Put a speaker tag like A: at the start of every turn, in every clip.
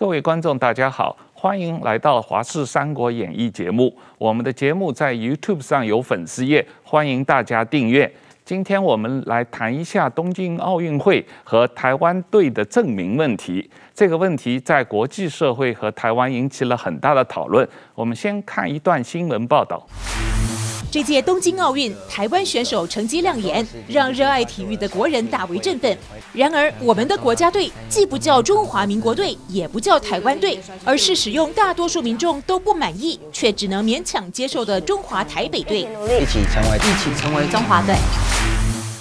A: 各位观众，大家好，欢迎来到《华视三国演义》节目。我们的节目在 YouTube 上有粉丝页，欢迎大家订阅。今天我们来谈一下东京奥运会和台湾队的证明问题。这个问题在国际社会和台湾引起了很大的讨论。我们先看一段新闻报道。
B: 这届东京奥运，台湾选手成绩亮眼，让热爱体育的国人大为振奋。然而，我们的国家队既不叫中华民国队，也不叫台湾队，而是使用大多数民众都不满意，却只能勉强接受的中华台北队。
C: 一起成为一起成为中华队。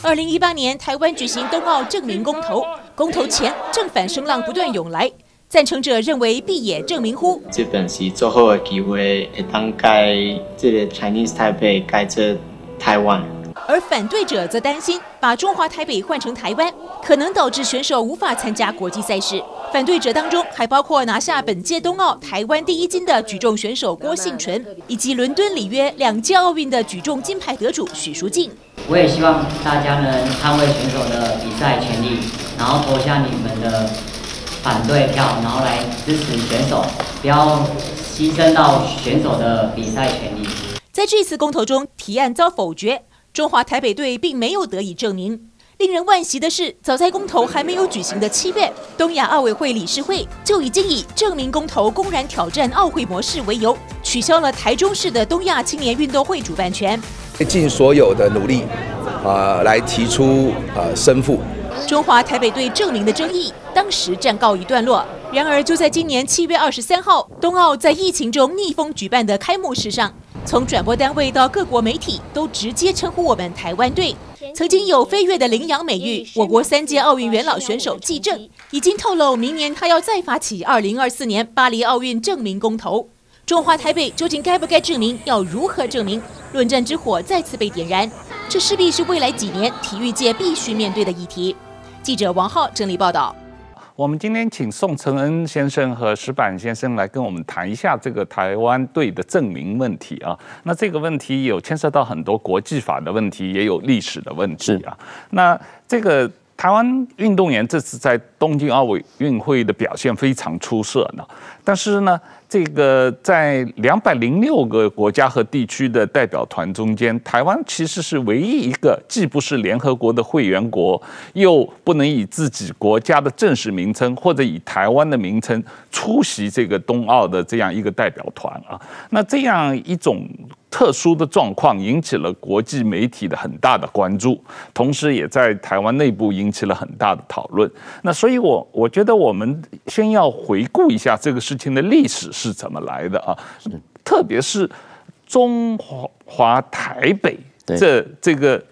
B: 二零一八年，台湾举行冬奥正名公投，公投前正反声浪不断涌来。赞成者认为必也证明乎？
D: 这本是最好的机会，会当改这个 Chinese Taipei 改成台湾。
B: 而反对者则担心把中华台北换成台湾，可能导致选手无法参加国际赛事。反对者当中还包括拿下本届冬奥台湾第一金的举重选手郭幸淳，以及伦敦、里约两届奥运的举重金牌得主许淑净。
C: 我也希望大家能捍卫选手的比赛权利，然后投下你们的。反对票，然后来支持选手，不要牺牲到选手的比赛权利。
B: 在这次公投中，提案遭否决，中华台北队并没有得以证明。令人惋惜的是，早在公投还没有举行的七月，东亚奥委会理事会就已经以证明公投公然挑战奥会模式为由，取消了台中市的东亚青年运动会主办权。
E: 尽所有的努力，啊、呃，来提出啊申复。
B: 中华台北队证明的争议当时暂告一段落。然而，就在今年七月二十三号，冬奥在疫情中逆风举办的开幕式上，从转播单位到各国媒体都直接称呼我们台湾队。曾经有飞跃的羚羊美誉，我国三届奥运元老选手纪政已经透露，明年他要再发起二零二四年巴黎奥运证明公投。中华台北究竟该不该证明？要如何证明？论战之火再次被点燃，这势必是未来几年体育界必须面对的议题。记者王浩整理报道。
A: 我们今天请宋承恩先生和石板先生来跟我们谈一下这个台湾队的证明问题啊。那这个问题有牵涉到很多国际法的问题，也有历史的问题啊。那这个台湾运动员这次在东京奥运会的表现非常出色呢，但是呢。这个在两百零六个国家和地区的代表团中间，台湾其实是唯一一个既不是联合国的会员国，又不能以自己国家的正式名称或者以台湾的名称出席这个冬奥的这样一个代表团啊。那这样一种。特殊的状况引起了国际媒体的很大的关注，同时也在台湾内部引起了很大的讨论。那所以我，我我觉得我们先要回顾一下这个事情的历史是怎么来的啊，特别是中华台北这这个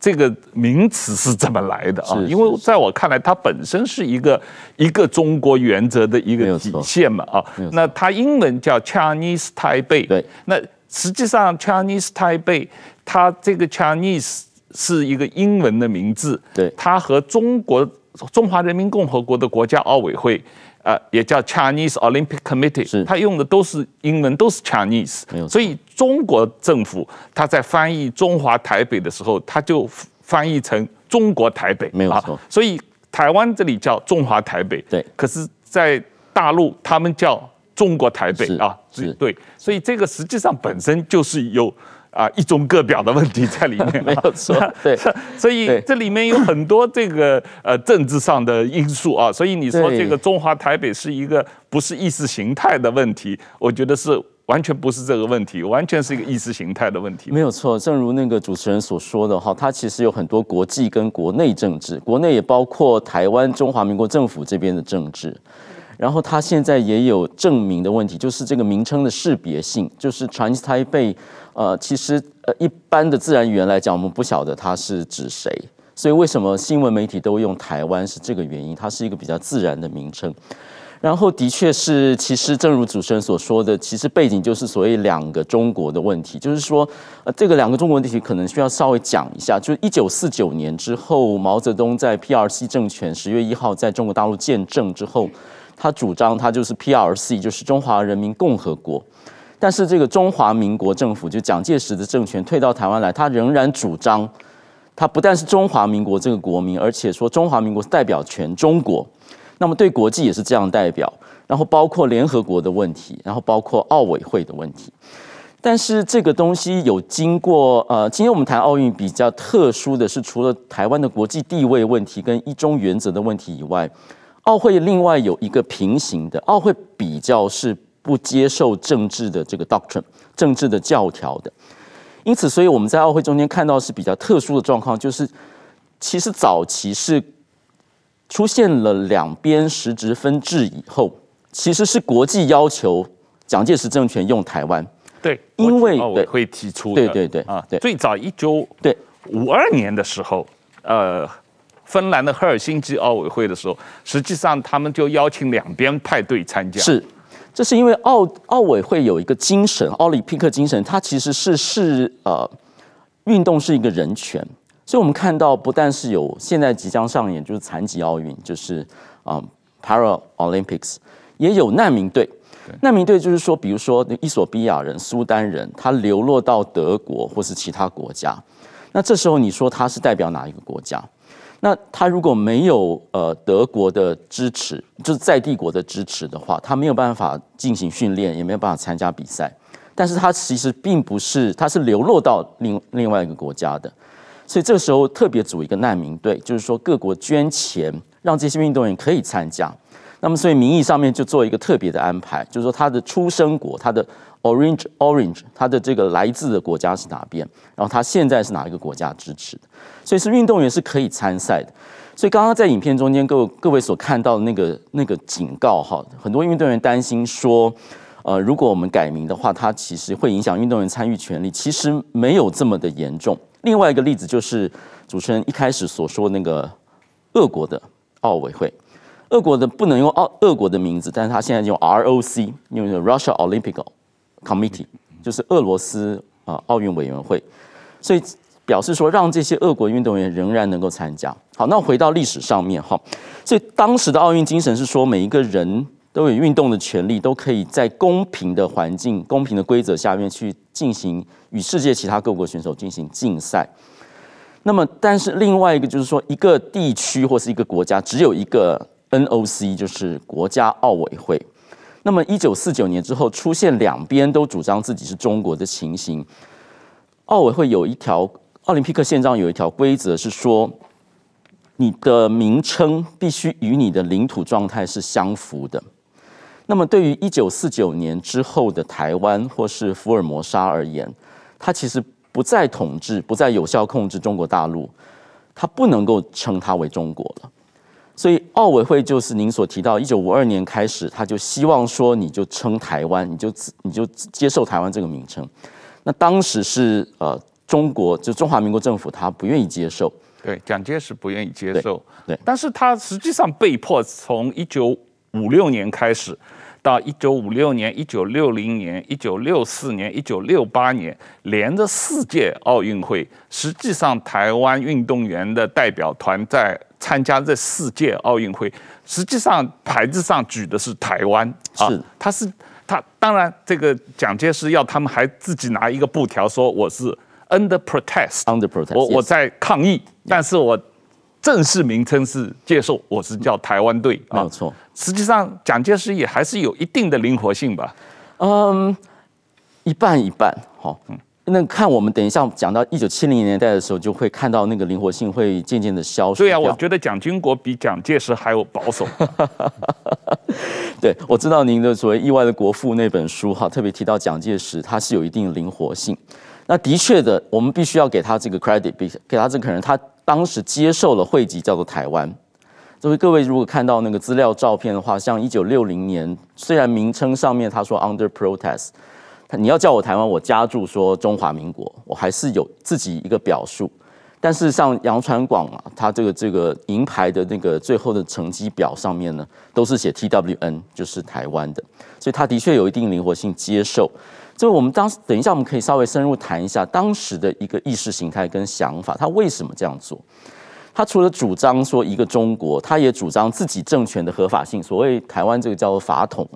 A: 这个名词是怎么来的啊？因为在我看来，它本身是一个一个中国原则的一个体现嘛啊。那它英文叫 Chinese Taipei，对，那。实际上，Chinese Taipei，它这个 Chinese 是一个英文的名字，对，它和中国中华人民共和国的国家奥委会，呃，也叫 Chinese Olympic Committee，它用的都是英文，都是 Chinese，所以中国政府它在翻译中华台北的时候，它就翻译成中国台北，没有错，啊，所以台湾这里叫中华台北，对，可是在大陆他们叫。中国台北啊，对，所以这个实际上本身就是有啊一中各表的问题在里面，没有错。对，所以这里面有很多这个呃政治上的因素啊，所以你说这个中华台北是一个不是意识形态的问题，我觉得是完全不是这个问题，完全是一个意识形态的问题。
F: 没有错，正如那个主持人所说的哈，它其实有很多国际跟国内政治，国内也包括台湾中华民国政府这边的政治。然后他现在也有证明的问题，就是这个名称的识别性，就是 Chinese Taipei，呃，其实呃一般的自然语言来讲，我们不晓得它是指谁，所以为什么新闻媒体都用台湾是这个原因，它是一个比较自然的名称。然后的确是，其实正如主持人所说的，其实背景就是所谓两个中国的问题，就是说，呃，这个两个中国问题可能需要稍微讲一下，就是一九四九年之后，毛泽东在 PRC 政权十月一号在中国大陆建政之后。他主张他就是 PRC，就是中华人民共和国，但是这个中华民国政府就蒋介石的政权退到台湾来，他仍然主张，他不但是中华民国这个国民，而且说中华民国代表全中国，那么对国际也是这样代表，然后包括联合国的问题，然后包括奥委会的问题。但是这个东西有经过呃，今天我们谈奥运比较特殊的是，除了台湾的国际地位问题跟一中原则的问题以外，奥会另外有一个平行的，奥会比较是不接受政治的这个 doctrine 政治的教条的。因此，所以我们在奥会中间看到是比较特殊的状况，就是其实早期是出现了两边实质分治以后，其实是国际要求蒋介石政权用台湾。
A: 对，
F: 因为
A: 奥委会提出的，
F: 对对对
A: 啊，
F: 对，
A: 最早一九对五二年的时候，呃，芬兰的赫尔辛基奥委会的时候，实际上他们就邀请两边派队参加。
F: 是，这是因为奥奥委会有一个精神，奥林匹克精神，它其实是是呃，运动是一个人权，所以我们看到不但是有现在即将上演就是残疾奥运，就是啊、嗯、Para Olympics，也有难民队。难民队就是说，比如说伊索比亚人、苏丹人，他流落到德国或是其他国家，那这时候你说他是代表哪一个国家？那他如果没有呃德国的支持，就是在帝国的支持的话，他没有办法进行训练，也没有办法参加比赛。但是他其实并不是，他是流落到另另外一个国家的，所以这个时候特别组一个难民队，就是说各国捐钱，让这些运动员可以参加。那么，所以名义上面就做一个特别的安排，就是说他的出生国，他的 Orange Orange，他的这个来自的国家是哪边，然后他现在是哪一个国家支持的，所以是运动员是可以参赛的。所以刚刚在影片中间，各位各位所看到的那个那个警告哈，很多运动员担心说，呃，如果我们改名的话，它其实会影响运动员参与权利，其实没有这么的严重。另外一个例子就是主持人一开始所说那个俄国的奥委会。俄国的不能用奥俄国的名字，但是他现在用 ROC，用 Russia Olympic Committee，就是俄罗斯啊奥运委员会，所以表示说让这些俄国运动员仍然能够参加。好，那回到历史上面哈，所以当时的奥运精神是说每一个人都有运动的权利，都可以在公平的环境、公平的规则下面去进行与世界其他各国选手进行竞赛。那么，但是另外一个就是说，一个地区或是一个国家只有一个。NOC 就是国家奥委会。那么，一九四九年之后出现两边都主张自己是中国的情形，奥委会有一条奥林匹克宪章有一条规则是说，你的名称必须与你的领土状态是相符的。那么，对于一九四九年之后的台湾或是福尔摩沙而言，它其实不再统治，不再有效控制中国大陆，它不能够称它为中国了。所以奥委会就是您所提到，一九五二年开始，他就希望说，你就称台湾，你就你就接受台湾这个名称。那当时是呃中国就中华民国政府他不愿意接受，
A: 对，蒋介石不愿意接受，
F: 对，对，
A: 但是他实际上被迫从一九五六年开始，到一九五六年、一九六零年、一九六四年、一九六八年，连着四届奥运会，实际上台湾运动员的代表团在。参加这四届奥运会，实际上牌子上举的是台湾，
F: 是，
A: 啊、他是他当然这个蒋介石要他们还自己拿一个布条说我是 under protest，under
F: protest，
A: 我我在抗议，但是我正式名称是接受，我是叫台湾队，
F: 没有错。
A: 实际上蒋介石也还是有一定的灵活性吧，
F: 嗯，一半一半，好，嗯。那看我们等一下讲到一九七零年代的时候，就会看到那个灵活性会渐渐的消失。
A: 对啊，我觉得蒋经国比蒋介石还有保守。
F: 对，我知道您的所谓意外的国父那本书哈，特别提到蒋介石，他是有一定的灵活性。那的确的，我们必须要给他这个 credit，给他这可能，他当时接受了汇集叫做台湾。所以各位如果看到那个资料照片的话，像一九六零年，虽然名称上面他说 under protest。你要叫我台湾，我加注说中华民国，我还是有自己一个表述。但是像杨传广啊，他这个这个银牌的那个最后的成绩表上面呢，都是写 TWN，就是台湾的，所以他的确有一定灵活性接受。所以我们当时等一下我们可以稍微深入谈一下当时的一个意识形态跟想法，他为什么这样做？他除了主张说一个中国，他也主张自己政权的合法性。所谓台湾这个叫做法统。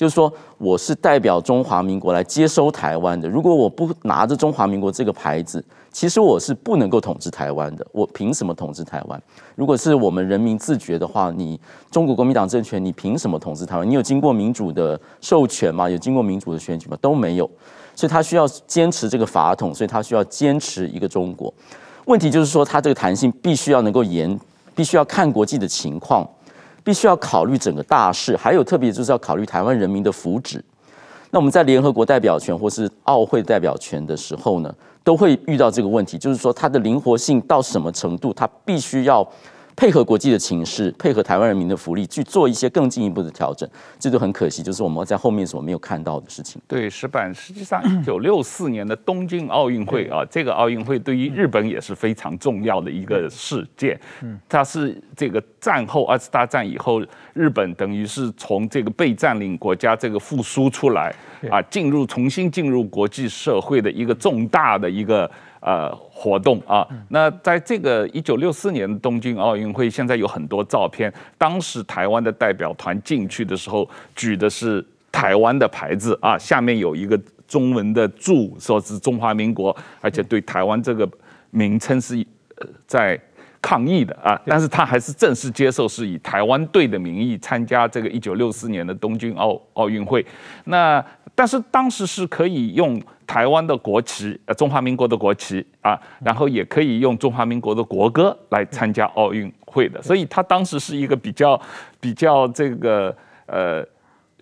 F: 就是说我是代表中华民国来接收台湾的。如果我不拿着中华民国这个牌子，其实我是不能够统治台湾的。我凭什么统治台湾？如果是我们人民自觉的话，你中国国民党政权，你凭什么统治台湾？你有经过民主的授权吗？有经过民主的选举吗？都没有。所以他需要坚持这个法统，所以他需要坚持一个中国。问题就是说，他这个弹性必须要能够严，必须要看国际的情况，必须要考虑整个大势，还有特别就是要考虑台湾人民的福祉。那我们在联合国代表权或是奥会代表权的时候呢，都会遇到这个问题，就是说它的灵活性到什么程度，它必须要。配合国际的情势，配合台湾人民的福利，去做一些更进一步的调整，这就很可惜，就是我们在后面所没有看到的事情。
A: 对，石板，实际上 一九六四年的东京奥运会啊，这个奥运会对于日本也是非常重要的一个事件。嗯，它是这个战后二次大战以后，日本等于是从这个被占领国家这个复苏出来啊，进入重新进入国际社会的一个重大的一个。呃，活动啊，那在这个一九六四年东京奥运会，现在有很多照片。当时台湾的代表团进去的时候，举的是台湾的牌子啊，下面有一个中文的注，说是中华民国，而且对台湾这个名称是呃在抗议的啊。但是他还是正式接受，是以台湾队的名义参加这个一九六四年的东京奥奥运会。那但是当时是可以用。台湾的国旗，呃，中华民国的国旗啊，然后也可以用中华民国的国歌来参加奥运会的，所以他当时是一个比较比较这个呃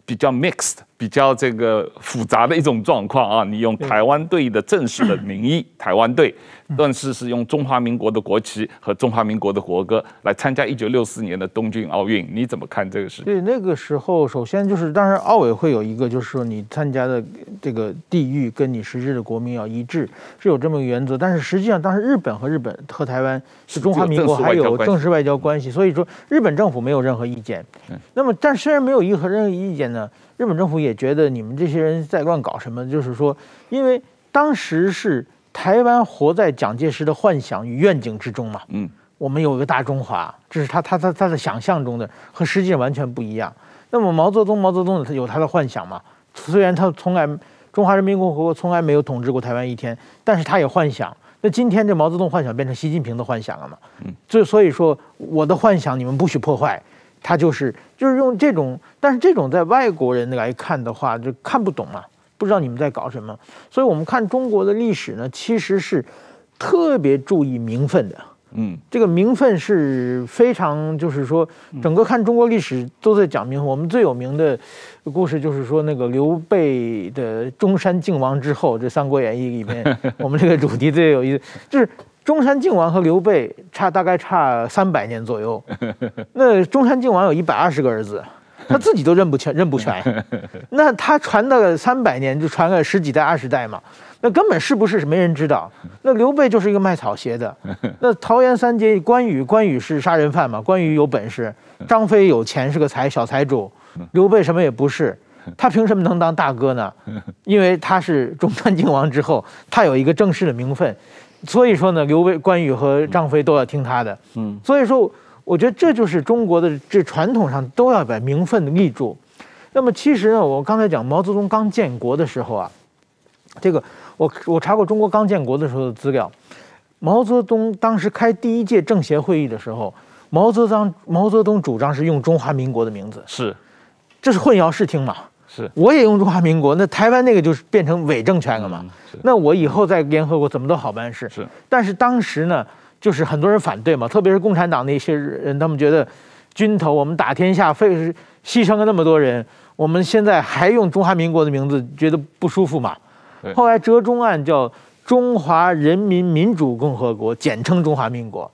A: 比较 mixed，比较这个复杂的一种状况啊。你用台湾队的正式的名义，台湾队。但是是用中华民国的国旗和中华民国的国歌来参加一九六四年的东京奥运，你怎么看这个事情？
G: 对，那个时候首先就是，当然奥委会有一个，就是说你参加的这个地域跟你实质的国民要一致，是有这么一个原则。但是实际上，当时日本和日本和台湾是中华民国还有正式外交关系，所以说日本政府没有任何意见。那么，但虽然没有任何任何意见呢，日本政府也觉得你们这些人在乱搞什么，就是说，因为当时是。台湾活在蒋介石的幻想与愿景之中嘛？嗯，我们有一个大中华，这是他他他他的想象中的，和实际上完全不一样。那么毛泽东毛泽东有他的幻想嘛？虽然他从来中华人民共和国从来没有统治过台湾一天，但是他也幻想。那今天这毛泽东幻想变成习近平的幻想了嘛？嗯，所以所以说我的幻想你们不许破坏，他就是就是用这种，但是这种在外国人来看的话就看不懂嘛。不知道你们在搞什么，所以我们看中国的历史呢，其实是特别注意名分的。嗯，这个名分是非常，就是说，整个看中国历史都在讲名分。我们最有名的故事就是说，那个刘备的中山靖王之后，这《三国演义》里面，我们这个主题最有意思，就是中山靖王和刘备差大概差三百年左右。那中山靖王有一百二十个儿子。他自己都认不全，认不全，那他传了三百年，就传了十几代、二十代嘛，那根本是不是没人知道。那刘备就是一个卖草鞋的，那桃园三结关羽，关羽是杀人犯嘛，关羽有本事，张飞有钱是个财小财主，刘备什么也不是，他凭什么能当大哥呢？因为他是中山靖王之后，他有一个正式的名分，所以说呢，刘备、关羽和张飞都要听他的，嗯，所以说。我觉得这就是中国的这传统上都要把名分立住。那么其实呢，我刚才讲毛泽东刚建国的时候啊，这个我我查过中国刚建国的时候的资料，毛泽东当时开第一届政协会议的时候，毛泽东毛泽东主张是用中华民国的名字，
A: 是，
G: 这是混淆视听嘛？
A: 是，
G: 我也用中华民国，那台湾那个就是变成伪政权了嘛？那我以后在联合国怎么都好办事。
A: 是，
G: 但是当时呢？就是很多人反对嘛，特别是共产党那些人，他们觉得军头我们打天下费牺牲了那么多人，我们现在还用中华民国的名字，觉得不舒服嘛。后来折中案叫中华人民民主共和国，简称中华民国，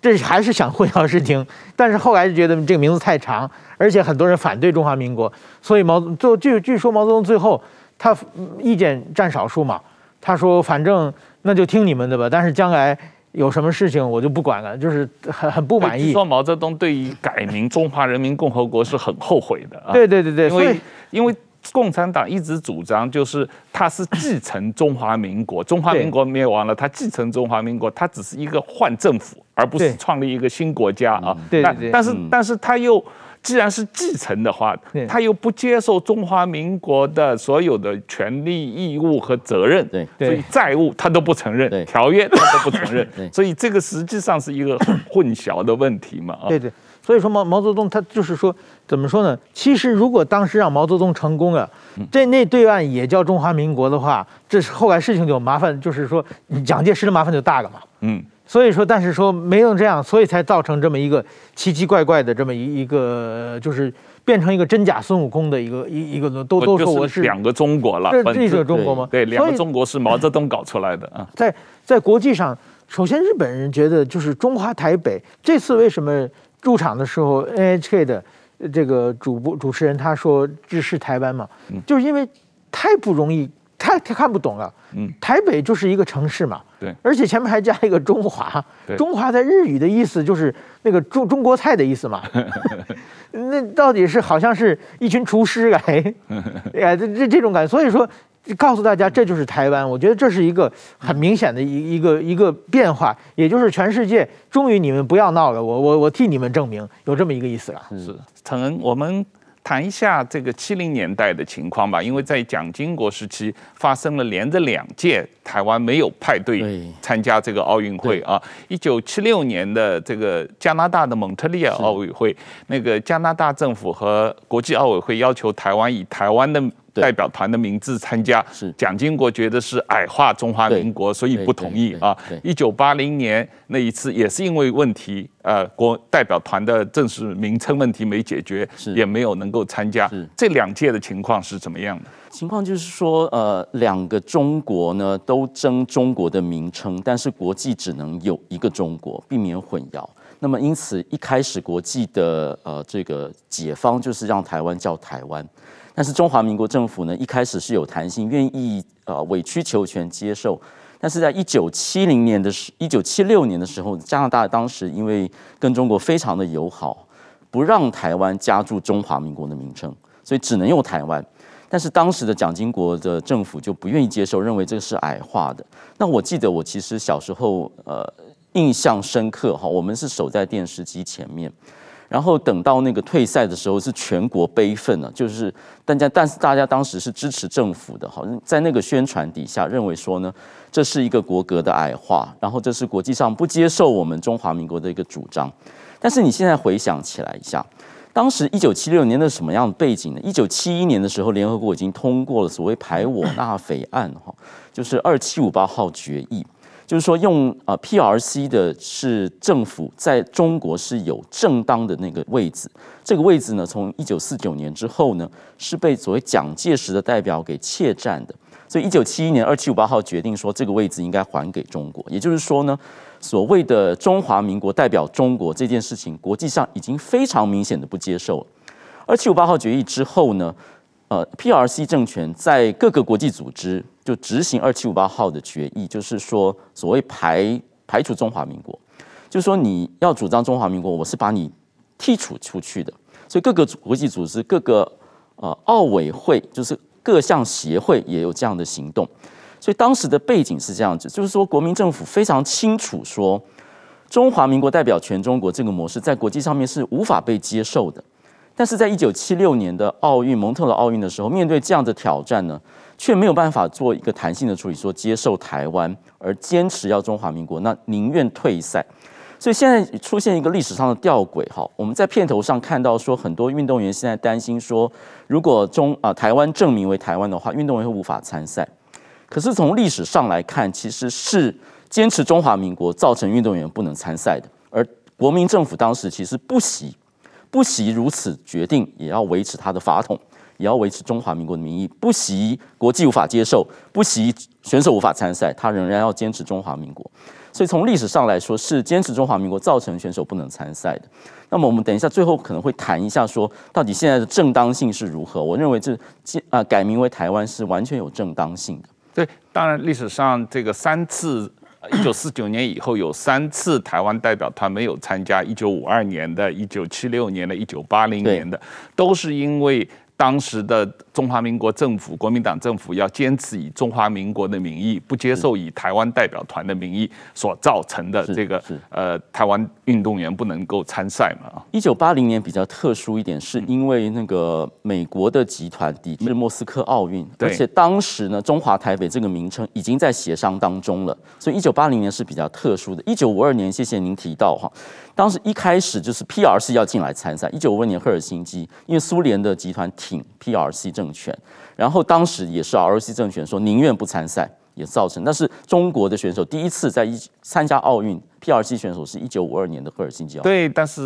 G: 这还是想混淆视听。但是后来就觉得这个名字太长，而且很多人反对中华民国，所以毛最后据据说毛泽东最后他意见占少数嘛，他说反正那就听你们的吧，但是将来。有什么事情我就不管了，就是很很不满意。
A: 说毛泽东对于改名中华人民共和国是很后悔的啊。
G: 对对对对，因为
A: 因为共产党一直主张就是他是继承中华民国，中华民国灭亡了，他继承中华民国，他只是一个换政府，而不是创立一个新国家啊。
G: 对对对。
A: 但是但是他又。既然是继承的话，他又不接受中华民国的所有的权利义务和责任，
F: 对，
A: 所以债务他都不承认，条约他都不承认，所以这个实际上是一个混淆的问题嘛，啊，
G: 对对，所以说毛毛泽东他就是说，怎么说呢？其实如果当时让毛泽东成功了，这那对岸也叫中华民国的话，这是后来事情就麻烦，就是说蒋介石的麻烦就大了嘛，嗯。所以说，但是说没能这样，所以才造成这么一个奇奇怪怪的这么一一个，就是变成一个真假孙悟空的一个一一个都都说我是
A: 两个中国了，
G: 这这个中国吗？
A: 对，两个中国是毛泽东搞出来的啊。
G: 在在国际上，首先日本人觉得就是中华台北这次为什么入场的时候，NHK 的这个主播主持人他说这是台湾嘛，就是因为太不容易。太太看不懂了，嗯，台北就是一个城市嘛，
A: 对，
G: 而且前面还加一个中华，中华在日语的意思就是那个中中国菜的意思嘛，那到底是好像是一群厨师来，哎，这这这种感觉，所以说告诉大家这就是台湾，我觉得这是一个很明显的一一个一个变化，也就是全世界终于你们不要闹了，我我我替你们证明有这么一个意思了，
A: 是承恩我们。谈一下这个七零年代的情况吧，因为在蒋经国时期发生了连着两届台湾没有派队参加这个奥运会啊。一九七六年的这个加拿大的蒙特利尔奥运会，那个加拿大政府和国际奥委会要求台湾以台湾的。代表团的名字参加，是蒋经国觉得是矮化中华民国，所以不同意啊。一九八零年那一次也是因为问题，呃，国代表团的正式名称问题没解决，也没有能够参加。这两届的情况是怎么样的？
F: 情况就是说，呃，两个中国呢都争中国的名称，但是国际只能有一个中国，避免混淆。那么因此一开始国际的呃这个解方就是让台湾叫台湾。但是中华民国政府呢，一开始是有弹性，愿意呃委曲求全接受。但是在一九七零年的时，一九七六年的时候，加拿大当时因为跟中国非常的友好，不让台湾加注中华民国的名称，所以只能用台湾。但是当时的蒋经国的政府就不愿意接受，认为这个是矮化的。那我记得我其实小时候呃印象深刻哈，我们是守在电视机前面。然后等到那个退赛的时候，是全国悲愤了，就是大家，但是大家当时是支持政府的，好像在那个宣传底下，认为说呢，这是一个国格的矮化，然后这是国际上不接受我们中华民国的一个主张。但是你现在回想起来一下，当时一九七六年的什么样的背景呢？一九七一年的时候，联合国已经通过了所谓排我纳斐案，哈，就是二七五八号决议。就是说，用呃 PRC 的是政府在中国是有正当的那个位置，这个位置呢，从一九四九年之后呢，是被所谓蒋介石的代表给窃占的，所以一九七一年二七五八号决定说这个位置应该还给中国，也就是说呢，所谓的中华民国代表中国这件事情，国际上已经非常明显的不接受了。二七五八号决议之后呢，呃，PRC 政权在各个国际组织。就执行二七五八号的决议，就是说所谓排排除中华民国，就是说你要主张中华民国，我是把你剔除出去的。所以各个国际组织、各个呃奥委会，就是各项协会也有这样的行动。所以当时的背景是这样子，就是说国民政府非常清楚说，中华民国代表全中国这个模式在国际上面是无法被接受的。但是在一九七六年的奥运蒙特娄奥运的时候，面对这样的挑战呢，却没有办法做一个弹性的处理，说接受台湾，而坚持要中华民国，那宁愿退赛。所以现在出现一个历史上的吊诡，哈，我们在片头上看到说，很多运动员现在担心说，如果中啊台湾证明为台湾的话，运动员会无法参赛。可是从历史上来看，其实是坚持中华民国造成运动员不能参赛的，而国民政府当时其实不惜不惜如此决定，也要维持他的法统。也要维持中华民国的名义，不惜国际无法接受，不惜选手无法参赛，他仍然要坚持中华民国。所以从历史上来说，是坚持中华民国造成选手不能参赛的。那么我们等一下最后可能会谈一下，说到底现在的正当性是如何？我认为这啊改名为台湾是完全有正当性的。
A: 对，当然历史上这个三次，一九四九年以后有三次台湾代表团没有参加，一九五二年的、一九七六年的、一九八零年的，都是因为。当时的中华民国政府，国民党政府要坚持以中华民国的名义，不接受以台湾代表团的名义所造成的这个呃台湾运动员不能够参赛嘛。
F: 一九八零年比较特殊一点，是因为那个美国的集团抵制莫斯科奥运，而且当时呢中华台北这个名称已经在协商当中了，所以一九八零年是比较特殊的。一九五二年，谢谢您提到哈。当时一开始就是 PRC 要进来参赛，一九五二年赫尔辛基，因为苏联的集团挺 PRC 政权，然后当时也是 ROC 政权说宁愿不参赛。也造成，那是中国的选手第一次在一参加奥运，PRC 选手是一九五二年的赫尔辛基奥运。
A: 对，但是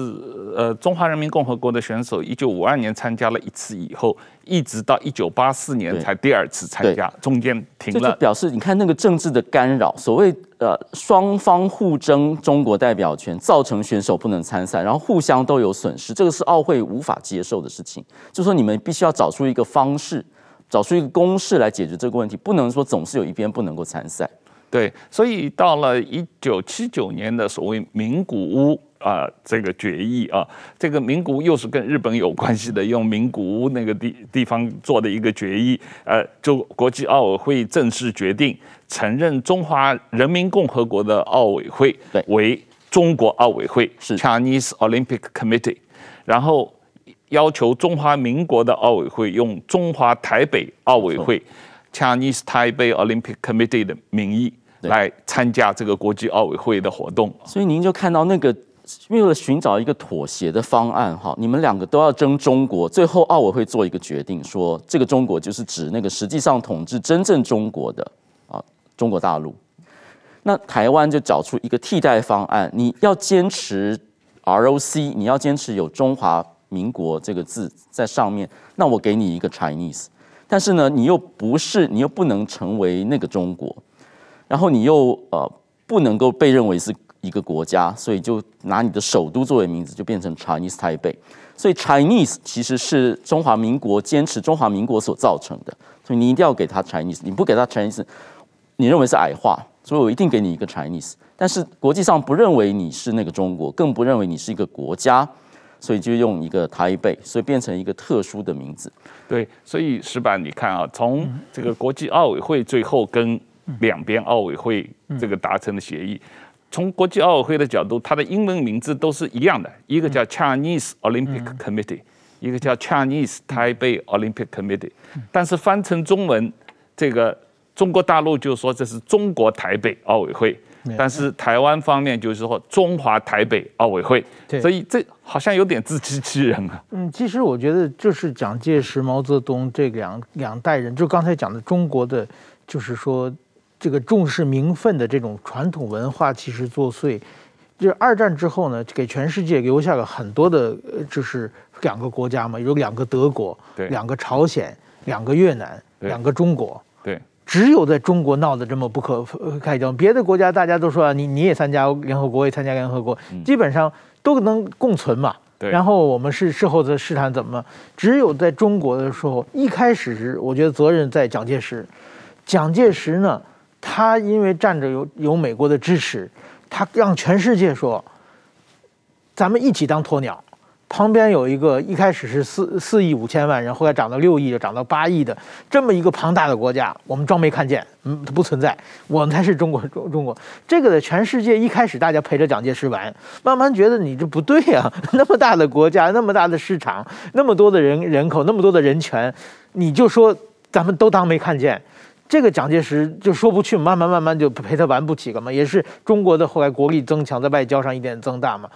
A: 呃，中华人民共和国的选手一九五二年参加了一次以后，一直到一九八四年才第二次参加，中间停了。
F: 这就表示你看那个政治的干扰，所谓呃双方互争中国代表权，造成选手不能参赛，然后互相都有损失，这个是奥会无法接受的事情。就是说你们必须要找出一个方式。找出一个公式来解决这个问题，不能说总是有一边不能够参赛。
A: 对，所以到了一九七九年的所谓名古屋啊、呃，这个决议啊，这个名古屋又是跟日本有关系的，用名古屋那个地地方做的一个决议，呃，就国际奥委会正式决定承认中华人民共和国的奥委会为中国奥委会，是。Chinese Olympic Committee，然后。要求中华民国的奥委会用中华台北奥委会 （Chinese Taipei Olympic Committee） 的名义来参加这个国际奥委会的活动。
F: 所以您就看到那个为了寻找一个妥协的方案，哈，你们两个都要争中国，最后奥委会做一个决定，说这个中国就是指那个实际上统治真正中国的啊中国大陆。那台湾就找出一个替代方案，你要坚持 ROC，你要坚持有中华。民国这个字在上面，那我给你一个 Chinese，但是呢，你又不是，你又不能成为那个中国，然后你又呃不能够被认为是一个国家，所以就拿你的首都作为名字，就变成 Chinese Taipei。所以 Chinese 其实是中华民国坚持中华民国所造成的，所以你一定要给他 Chinese，你不给他 Chinese，你认为是矮化，所以我一定给你一个 Chinese。但是国际上不认为你是那个中国，更不认为你是一个国家。所以就用一个台北，所以变成一个特殊的名字。
A: 对，所以石板，你看啊，从这个国际奥委会最后跟两边奥委会这个达成的协议，从国际奥委会的角度，它的英文名字都是一样的，一个叫 Chinese Olympic Committee，一个叫 Chinese Taipei Olympic Committee，但是翻成中文，这个中国大陆就说这是中国台北奥委会。但是台湾方面就是说中华台北奥委会，所以这好像有点自欺欺人啊。
G: 嗯，其实我觉得就是蒋介石、毛泽东这两两代人，就刚才讲的中国的，就是说这个重视名分的这种传统文化，其实作祟。就是二战之后呢，给全世界留下了很多的，就是两个国家嘛，有两个德国，两个朝鲜，两个越南，两个中国。只有在中国闹得这么不可开交，别的国家大家都说啊你你也参加联合国，也参加联合国，基本上都能共存嘛。然后我们是事后的试探怎么？只有在中国的时候，一开始是我觉得责任在蒋介石。蒋介石呢，他因为站着有有美国的支持，他让全世界说，咱们一起当鸵鸟。旁边有一个一开始是四四亿五千万人，后来涨到六亿，就涨到八亿的这么一个庞大的国家，我们装没看见，嗯，它不存在，我们才是中国中中国。这个的全世界一开始大家陪着蒋介石玩，慢慢觉得你这不对啊，那么大的国家，那么大的市场，那么多的人人口，那么多的人权，你就说咱们都当没看见，这个蒋介石就说不去，慢慢慢慢就陪他玩不起了嘛，也是中国的后来国力增强，在外交上一点增大嘛。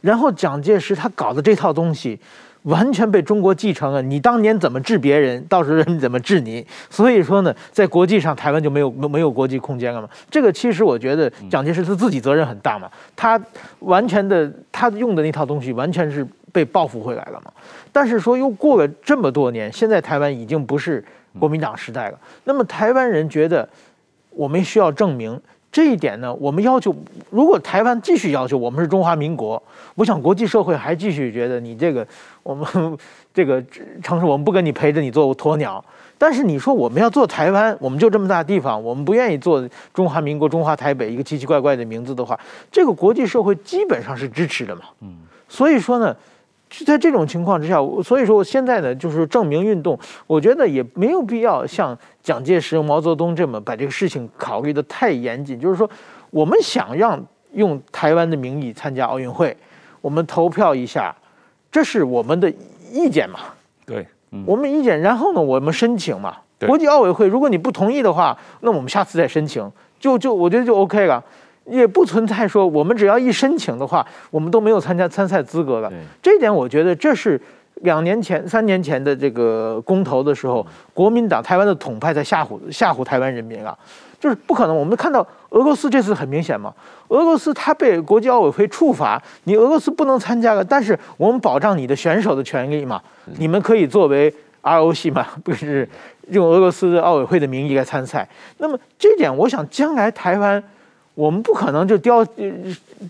G: 然后蒋介石他搞的这套东西，完全被中国继承了。你当年怎么治别人，到时候人怎么治你。所以说呢，在国际上，台湾就没有没有国际空间了嘛。这个其实我觉得蒋介石他自己责任很大嘛。他完全的他用的那套东西，完全是被报复回来了嘛。但是说又过了这么多年，现在台湾已经不是国民党时代了。那么台湾人觉得，我们需要证明。这一点呢，我们要求，如果台湾继续要求我们是中华民国，我想国际社会还继续觉得你这个我们 这个城市，我们不跟你陪着你做鸵鸟。但是你说我们要做台湾，我们就这么大地方，我们不愿意做中华民国、中华台北一个奇奇怪怪的名字的话，这个国际社会基本上是支持的嘛。嗯，所以说呢，在这种情况之下，所以说我现在呢，就是证明运动，我觉得也没有必要像蒋介石、毛泽东这么把这个事情考虑的太严谨。就是说，我们想让用台湾的名义参加奥运会，我们投票一下，这是我们的意见嘛？
A: 对，
G: 嗯、我们意见，然后呢，我们申请嘛。国际奥委会，如果你不同意的话，那我们下次再申请，就就我觉得就 OK 了。也不存在说我们只要一申请的话，我们都没有参加参赛资格了。这一点我觉得这是两年前、三年前的这个公投的时候，国民党台湾的统派在吓唬吓唬台湾人民啊，就是不可能。我们看到俄罗斯这次很明显嘛，俄罗斯他被国际奥委会处罚，你俄罗斯不能参加了，但是我们保障你的选手的权利嘛，你们可以作为 ROC 嘛，不是用俄罗斯的奥委会的名义来参赛。那么这点，我想将来台湾。我们不可能就交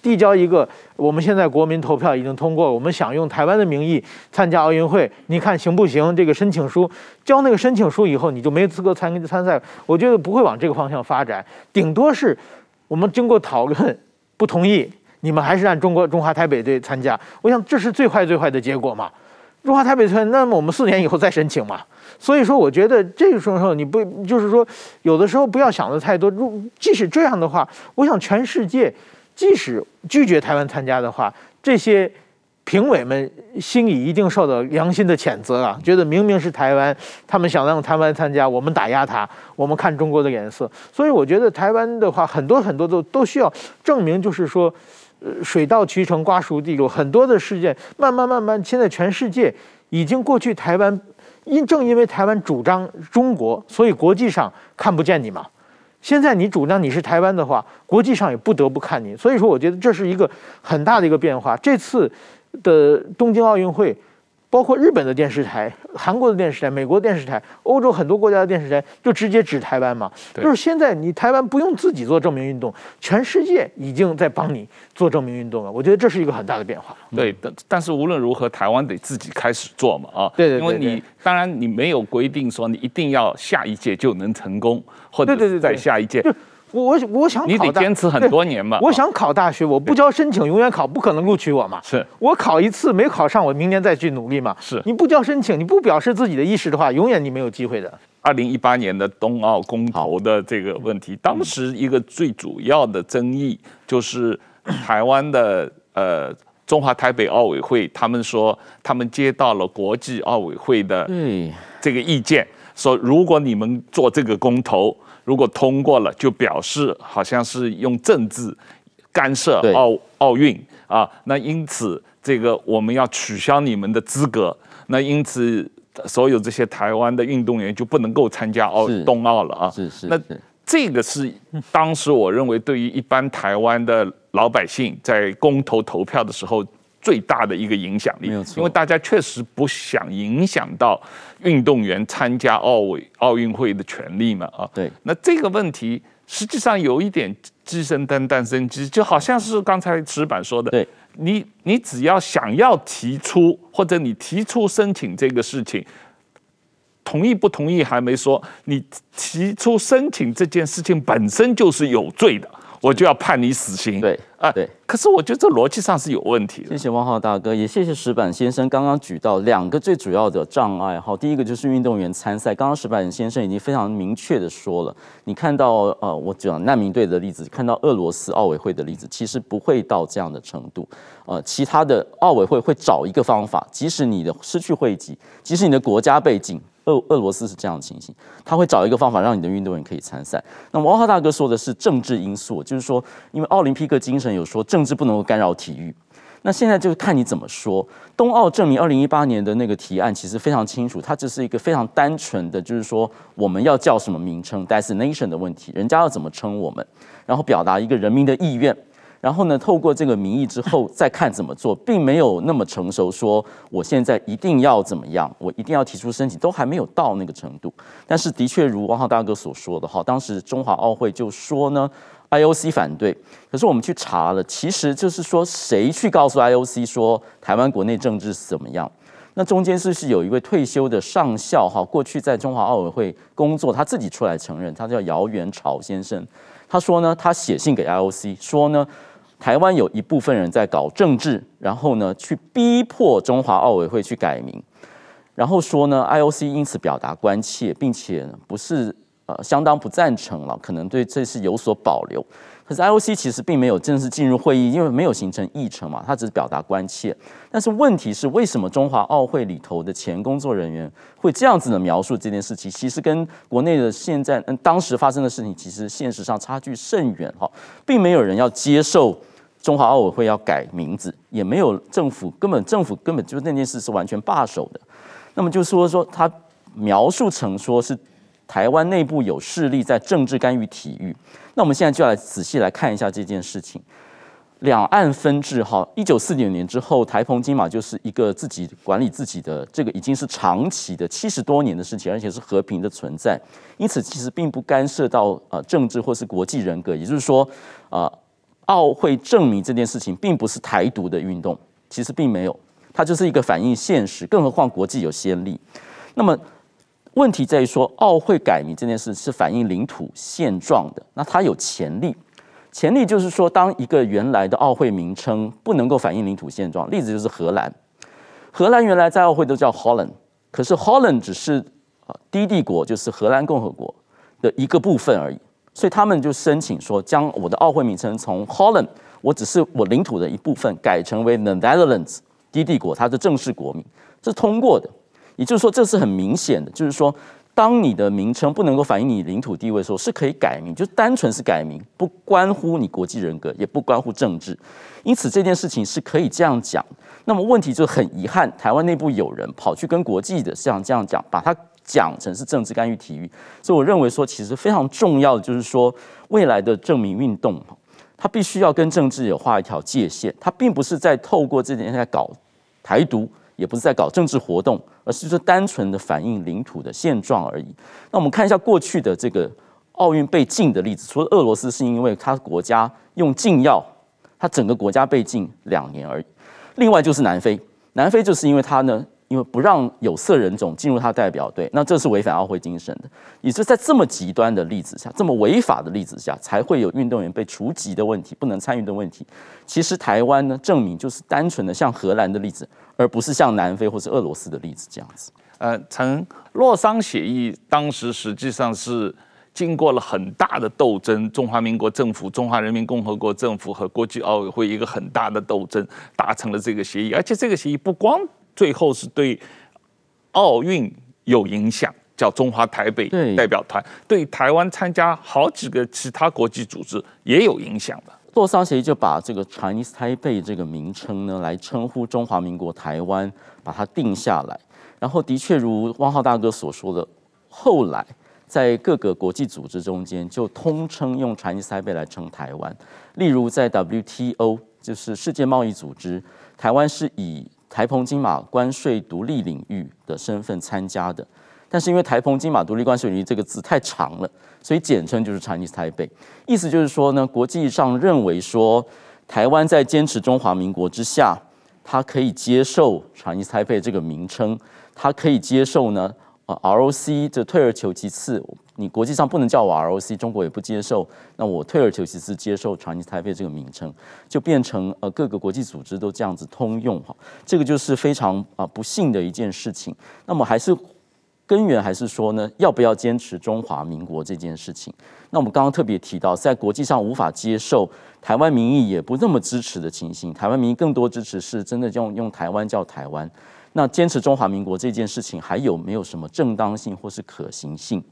G: 递交一个，我们现在国民投票已经通过，我们想用台湾的名义参加奥运会，你看行不行？这个申请书交那个申请书以后，你就没资格参参赛。我觉得不会往这个方向发展，顶多是我们经过讨论不同意，你们还是让中国中华台北队参加。我想这是最坏最坏的结果嘛。中华台北村，那么我们四年以后再申请嘛。所以说，我觉得这个时候你不就是说，有的时候不要想的太多。如即使这样的话，我想全世界即使拒绝台湾参加的话，这些评委们心里一定受到良心的谴责啊，觉得明明是台湾，他们想让台湾参加，我们打压他，我们看中国的脸色。所以我觉得台湾的话，很多很多都都需要证明，就是说。水到渠成，瓜熟蒂落，很多的事件，慢慢慢慢，现在全世界已经过去。台湾因正因为台湾主张中国，所以国际上看不见你嘛。现在你主张你是台湾的话，国际上也不得不看你。所以说，我觉得这是一个很大的一个变化。这次的东京奥运会。包括日本的电视台、韩国的电视台、美国电视台、欧洲很多国家的电视台，就直接指台湾嘛。就是现在你台湾不用自己做证明运动，全世界已经在帮你做证明运动了。我觉得这是一个很大的变化。
A: 对，但但是无论如何，台湾得自己开始做嘛啊。
G: 对对，
A: 因为你当然你没有规定说你一定要下一届就能成功，或者是在下一届。
G: 我我我想
A: 你得坚持很多年嘛。
G: 我想考大学，我不交申请，永远考不可能录取我嘛。
A: 是
G: 我考一次没考上，我明年再去努力嘛。
A: 是
G: 你不交申请，你不表示自己的意识的话，永远你没有机会的。
A: 二零一八年的冬奥公投的这个问题，当时一个最主要的争议就是台湾的呃中华台北奥委会，他们说他们接到了国际奥委会的这个意见，说如果你们做这个公投。如果通过了，就表示好像是用政治干涉奥奥运啊，那因此这个我们要取消你们的资格，那因此所有这些台湾的运动员就不能够参加奥冬奥了啊。
F: 是是。
A: 那这个是当时我认为对于一般台湾的老百姓在公投投票的时候。最大的一个影响力，因为大家确实不想影响到运动员参加奥委奥运会的权利嘛啊。
F: 对，
A: 那这个问题实际上有一点鸡生蛋，蛋生鸡，就好像是刚才石板说的，
F: 对，
A: 你你只要想要提出或者你提出申请这个事情，同意不同意还没说，你提出申请这件事情本身就是有罪的。我就要判你死刑。
F: 对啊，对。
A: 可是我觉得这逻辑上是有问题的。
F: 谢谢汪浩大哥，也谢谢石板先生刚刚举到两个最主要的障碍。好，第一个就是运动员参赛。刚刚石板先生已经非常明确的说了，你看到呃，我讲难民队的例子，看到俄罗斯奥委会的例子，其实不会到这样的程度。呃，其他的奥委会会找一个方法，即使你的失去会籍，即使你的国家背景。俄俄罗斯是这样的情形，他会找一个方法让你的运动员可以参赛。那么汪浩大哥说的是政治因素，就是说，因为奥林匹克精神有说政治不能够干扰体育。那现在就看你怎么说。冬奥证明二零一八年的那个提案其实非常清楚，它只是一个非常单纯的，就是说我们要叫什么名称，destination 的问题，人家要怎么称我们，然后表达一个人民的意愿。然后呢，透过这个民意之后再看怎么做，并没有那么成熟。说我现在一定要怎么样，我一定要提出申请，都还没有到那个程度。但是的确如汪浩大哥所说的哈，当时中华奥会就说呢，IOC 反对。可是我们去查了，其实就是说谁去告诉 IOC 说台湾国内政治怎么样？那中间是是有一位退休的上校哈，过去在中华奥委会工作，他自己出来承认，他叫姚元朝先生。他说呢，他写信给 IOC 说呢。台湾有一部分人在搞政治，然后呢去逼迫中华奥委会去改名，然后说呢 IOC 因此表达关切，并且不是呃相当不赞成了，可能对这事有所保留。可是 IOC 其实并没有正式进入会议，因为没有形成议程嘛，他只是表达关切。但是问题是，为什么中华奥会里头的前工作人员会这样子的描述这件事情？其实跟国内的现在嗯当时发生的事情，其实现实上差距甚远哈，并没有人要接受中华奥委会要改名字，也没有政府根本政府根本就那件事是完全罢手的。那么就说说他描述成说是台湾内部有势力在政治干预体育。那我们现在就来仔细来看一下这件事情。两岸分治哈，一九四九年之后，台澎金马就是一个自己管理自己的，这个已经是长期的七十多年的事情，而且是和平的存在。因此，其实并不干涉到呃政治或是国际人格。也就是说，呃，奥会证明这件事情并不是台独的运动，其实并没有，它就是一个反映现实。更何况国际有先例。那么。问题在于说，奥会改名这件事是反映领土现状的，那它有潜力。潜力就是说，当一个原来的奥会名称不能够反映领土现状，例子就是荷兰。荷兰原来在奥会都叫 Holland，可是 Holland 只是啊低地国，就是荷兰共和国的一个部分而已，所以他们就申请说，将我的奥会名称从 Holland，我只是我领土的一部分，改成为 The Netherlands 低地国，它的正式国名，这是通过的。也就是说，这是很明显的，就是说，当你的名称不能够反映你领土地位的时候，是可以改名，就单纯是改名，不关乎你国际人格，也不关乎政治。因此，这件事情是可以这样讲。那么问题就很遗憾，台湾内部有人跑去跟国际的像这样讲，把它讲成是政治干预体育。所以，我认为说，其实非常重要的就是说，未来的正名运动，它必须要跟政治有画一条界限，它并不是在透过这件事在搞台独。也不是在搞政治活动，而是说单纯的反映领土的现状而已。那我们看一下过去的这个奥运被禁的例子，除了俄罗斯是因为他国家用禁药，他整个国家被禁两年而已。另外就是南非，南非就是因为他呢。因为不让有色人种进入他代表队，那这是违反奥会精神的。也是在这么极端的例子下，这么违法的例子下，才会有运动员被除籍的问题，不能参与的问题。其实台湾呢，证明就是单纯的像荷兰的例子，而不是像南非或是俄罗斯的例子这样子。
A: 呃，曾洛桑协议当时实际上是经过了很大的斗争，中华民国政府、中华人民共和国政府和国际奥委会一个很大的斗争，达成了这个协议。而且这个协议不光最后是对奥运有影响，叫中华台北代表团，对台湾参加好几个其他国际组织也有影响的。
F: 洛桑协议就把这个 Chinese Taipei 这个名称呢，来称呼中华民国台湾，把它定下来。然后的确如汪浩大哥所说的，后来在各个国际组织中间就通称用 Chinese Taipei 来称台湾。例如在 WTO，就是世界贸易组织，台湾是以台澎金马关税独立领域的身份参加的，但是因为台澎金马独立关税领域这个字太长了，所以简称就是 Chinese Taipei。意思就是说呢，国际上认为说台湾在坚持中华民国之下，它可以接受 Chinese Taipei 这个名称，它可以接受呢，呃，ROC 这退而求其次。你国际上不能叫我 ROC，中国也不接受，那我退而求其次接受 Chinese Taipei 这个名称，就变成呃各个国际组织都这样子通用哈，这个就是非常啊不幸的一件事情。那么还是根源还是说呢，要不要坚持中华民国这件事情？那我们刚刚特别提到，在国际上无法接受，台湾民意也不那么支持的情形，台湾民意更多支持是真的用用台湾叫台湾。那坚持中华民国这件事情还有没有什么正当性或是可行性？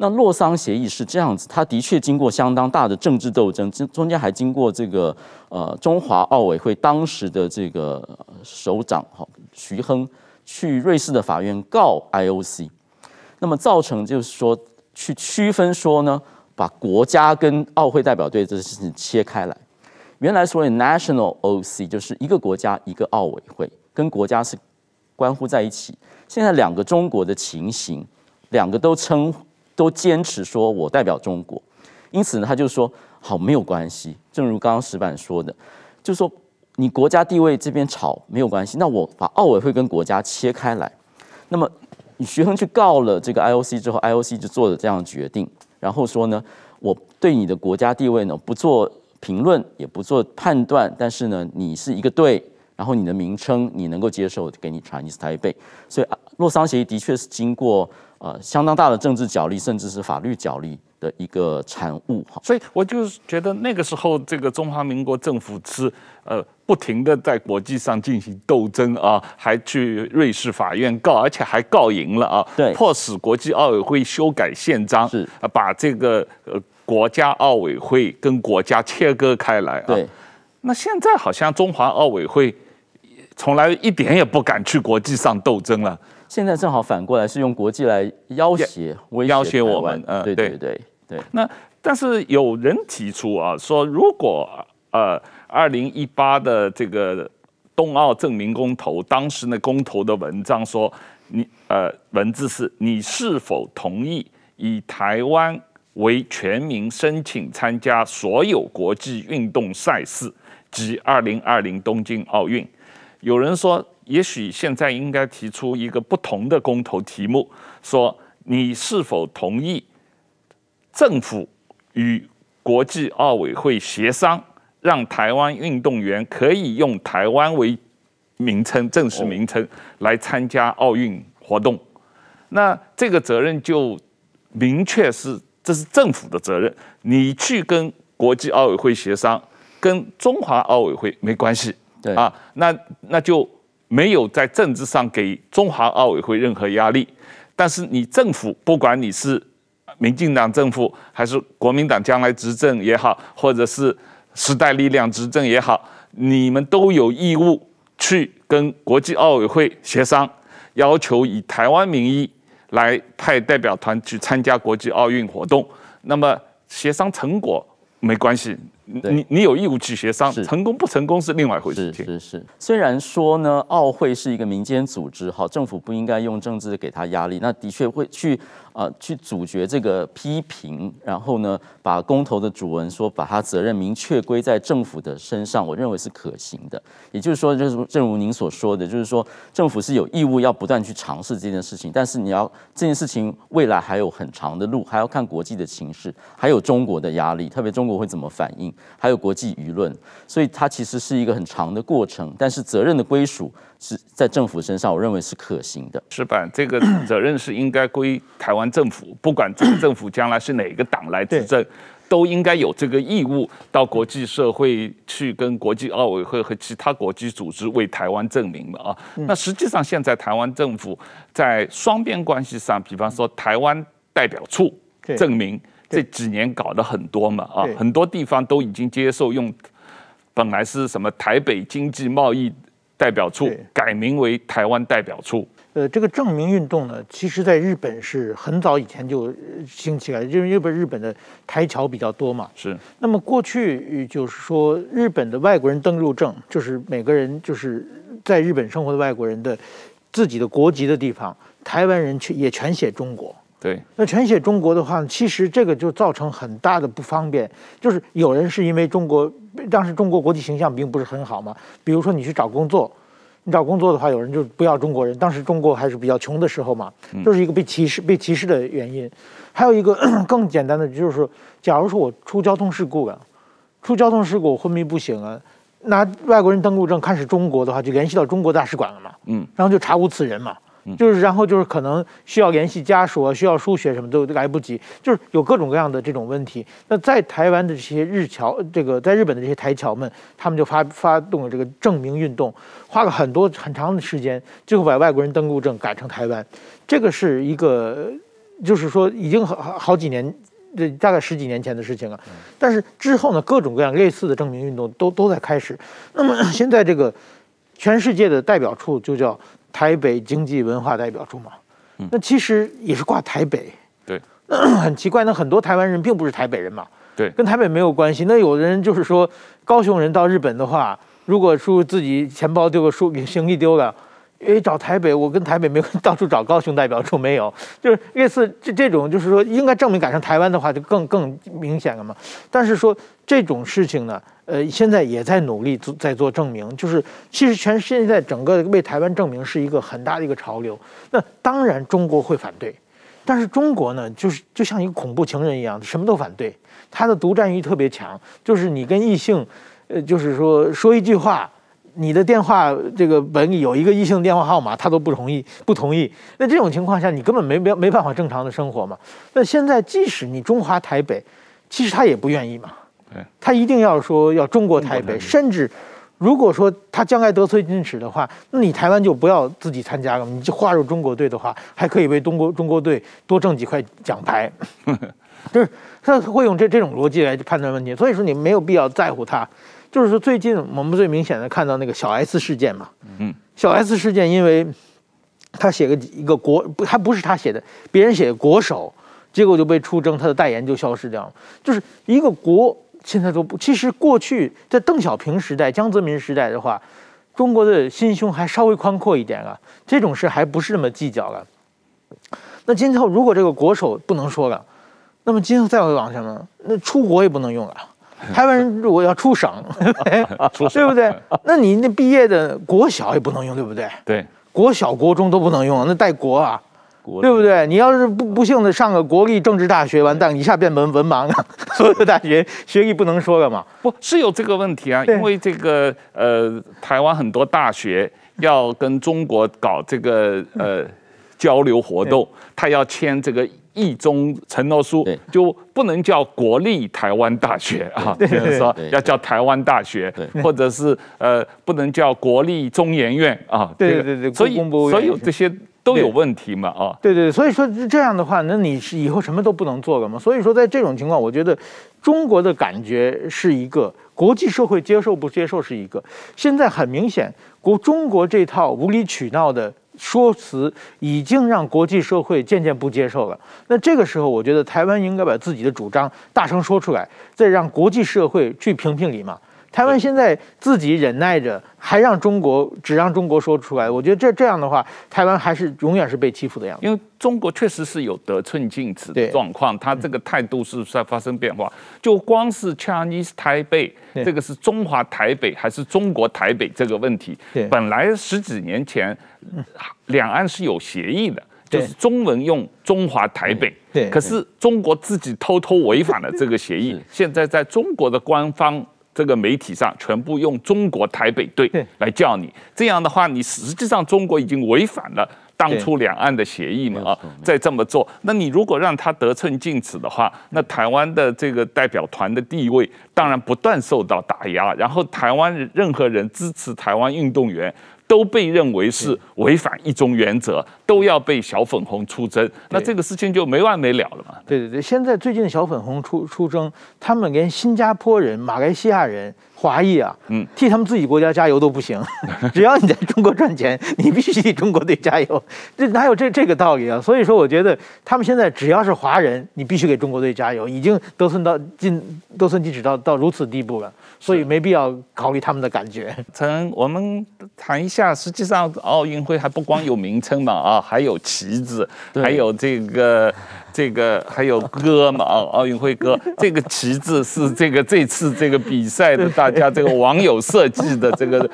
F: 那洛桑协议是这样子，它的确经过相当大的政治斗争，中中间还经过这个呃中华奥委会当时的这个首长哈徐亨去瑞士的法院告 IOC，那么造成就是说去区分说呢，把国家跟奥会代表队这件事情切开来，原来所谓 national OC 就是一个国家一个奥委会，跟国家是关乎在一起，现在两个中国的情形，两个都称。都坚持说我代表中国，因此呢，他就说好没有关系。正如刚刚石板说的，就说你国家地位这边吵没有关系，那我把奥委会跟国家切开来。那么你徐亨去告了这个 IOC 之后，IOC 就做了这样决定，然后说呢，我对你的国家地位呢不做评论，也不做判断，但是呢，你是一个队，然后你的名称你能够接受，给你 Chinese Taipei。所以洛桑协议的确是经过呃相当大的政治角力，甚至是法律角力的一个产物。哈，
A: 所以我就是觉得那个时候这个中华民国政府是呃不停的在国际上进行斗争啊，还去瑞士法院告，而且还告赢了啊，
F: 对，
A: 迫使国际奥委会修改宪章，
F: 是
A: 啊，把这个呃。国家奥委会跟国家切割开来啊，
F: 对，
A: 那现在好像中华奥委会从来一点也不敢去国际上斗争了。
F: 现在正好反过来是用国际来要挟、
A: 要挟我们。
F: 嗯，对对对对。
A: 那但是有人提出啊，说如果呃二零一八的这个冬奥证明公投，当时那公投的文章说，你呃文字是你是否同意以台湾。为全民申请参加所有国际运动赛事及二零二零东京奥运。有人说，也许现在应该提出一个不同的公投题目，说你是否同意政府与国际奥委会协商，让台湾运动员可以用台湾为名称、正式名称来参加奥运活动？那这个责任就明确是。这是政府的责任，你去跟国际奥委会协商，跟中华奥委会没关系，
F: 对
A: 啊，那那就没有在政治上给中华奥委会任何压力。但是你政府，不管你是民进党政府，还是国民党将来执政也好，或者是时代力量执政也好，你们都有义务去跟国际奥委会协商，要求以台湾名义。来派代表团去参加国际奥运活动，那么协商成果没关系，你你有义务去协商，成功不成功是另外一回事。
F: 是是是，虽然说呢，奥会是一个民间组织，好，政府不应该用政治给他压力，那的确会去。啊，去阻绝这个批评，然后呢，把公投的主文说把他责任明确归在政府的身上，我认为是可行的。也就是说，就是正如您所说的，就是说政府是有义务要不断去尝试这件事情，但是你要这件事情未来还有很长的路，还要看国际的情势，还有中国的压力，特别中国会怎么反应，还有国际舆论，所以它其实是一个很长的过程。但是责任的归属是在政府身上，我认为是可行的。
A: 矢板，这个 责任是应该归台湾。政府不管这个政府将来是哪个党来执政，都应该有这个义务到国际社会去跟国际奥委会和其他国际组织为台湾证明嘛啊。那实际上现在台湾政府在双边关系上，比方说台湾代表处证明这几年搞得很多嘛啊，很多地方都已经接受用本来是什么台北经济贸易代表处改名为台湾代表处。
G: 呃，这个正名运动呢，其实在日本是很早以前就兴起来因为日本的台侨比较多嘛。
A: 是。
G: 那么过去就是说，日本的外国人登入证，就是每个人就是在日本生活的外国人的自己的国籍的地方，台湾人全也全写中国。
A: 对。
G: 那全写中国的话，其实这个就造成很大的不方便，就是有人是因为中国当时中国国际形象并不是很好嘛，比如说你去找工作。你找工作的话，有人就不要中国人。当时中国还是比较穷的时候嘛，就是一个被歧视、被歧视的原因。还有一个 更简单的，就是，假如说我出交通事故了，出交通事故我昏迷不醒了，拿外国人登陆证看是中国的话，就联系到中国大使馆了嘛，嗯，然后就查无此人嘛。就是，然后就是可能需要联系家属啊，需要输血什么都来不及，就是有各种各样的这种问题。那在台湾的这些日侨，这个在日本的这些台侨们，他们就发发动了这个证明运动，花了很多很长的时间，最后把外国人登录证改成台湾。这个是一个，就是说已经好好几年，这大概十几年前的事情了。但是之后呢，各种各样类似的证明运动都都在开始。那么现在这个全世界的代表处就叫。台北经济文化代表处嘛，那其实也是挂台北，
A: 对，
G: 很奇怪，那很多台湾人并不是台北人嘛，
A: 对，
G: 跟台北没有关系。那有的人就是说，高雄人到日本的话，如果说自己钱包丢个书，行李丢了。诶，找台北，我跟台北没有到处找高雄代表处没有，就是类似这这种，就是说应该证明赶上台湾的话，就更更明显了嘛。但是说这种事情呢，呃，现在也在努力做在做证明，就是其实全现在整个为台湾证明是一个很大的一个潮流。那当然中国会反对，但是中国呢，就是就像一个恐怖情人一样，什么都反对，他的独占欲特别强，就是你跟异性，呃，就是说说一句话。你的电话这个本里有一个异性电话号码，他都不同意，不同意。那这种情况下，你根本没没没办法正常的生活嘛。那现在即使你中华台北，其实他也不愿意嘛。他一定要说要中国台北，甚至如果说他将来得寸进尺的话，那你台湾就不要自己参加了，你就划入中国队的话，还可以为中国中国队多挣几块奖牌。就是他会用这这种逻辑来判断问题，所以说你没有必要在乎他。就是说，最近我们最明显的看到那个小 S 事件嘛，嗯，小 S 事件，因为他写个一个国不，他不是他写的，别人写的国手，结果就被出征，他的代言就消失掉了。就是一个国现在都不，其实过去在邓小平时代、江泽民时代的话，中国的心胸还稍微宽阔一点啊，这种事还不是那么计较了。那今后如果这个国手不能说了，那么今后再会往什么？那出国也不能用了。台湾人如果要出省，对不对？那你那毕业的国小也不能用，对不对？
A: 对，
G: 国小、国中都不能用，那带国啊，对不对？你要是不不幸的上个国立政治大学，完蛋，一下变文文盲了，所有的大学学历不能说了嘛？
A: 不是有这个问题啊，因为这个呃，台湾很多大学要跟中国搞这个呃交流活动，他要签这个。一中承诺书就不能叫国立台湾大学啊，就是说要叫台湾大学，或者是呃不能叫国立中研院啊。
G: 对对对，
A: 所以所有这些都有问题嘛啊。
G: 对对，所以说这样的话，那你是以后什么都不能做了嘛。所以说在这种情况，我觉得中国的感觉是一个，国际社会接受不接受是一个。现在很明显，国中国这套无理取闹的。说辞已经让国际社会渐渐不接受了。那这个时候，我觉得台湾应该把自己的主张大声说出来，再让国际社会去评评理嘛。台湾现在自己忍耐着，还让中国只让中国说出来，我觉得这这样的话，台湾还是永远是被欺负的样子。
A: 因为中国确实是有得寸进尺的状况，他这个态度是在发生变化。就光是 Chinese 台北，这个是中华台北还是中国台北这个问题，本来十几年前两岸是有协议的，就是中文用中华台北，可是中国自己偷偷违反了这个协议，现在在中国的官方。这个媒体上全部用中国台北队来叫你，这样的话，你实际上中国已经违反了当初两岸的协议嘛啊！再这么做，那你如果让他得寸进尺的话，那台湾的这个代表团的地位当然不断受到打压，然后台湾任何人支持台湾运动员。都被认为是违反一中原则，都要被小粉红出征，那这个事情就没完没了了嘛？
G: 对对对，现在最近的小粉红出出征，他们连新加坡人、马来西亚人、华裔啊，嗯，替他们自己国家加油都不行。只要你在中国赚钱，你必须替中国队加油，这哪有这这个道理啊？所以说，我觉得他们现在只要是华人，你必须给中国队加油，已经得寸到进得寸进尺到到如此地步了。所以没必要考虑他们的感觉。
A: 曾我们谈一下，实际上奥运会还不光有名称嘛啊，还有旗子，还有这个这个还有歌嘛啊，奥运会歌。这个旗子是这个这次这个比赛的大家这个网友设计的这个。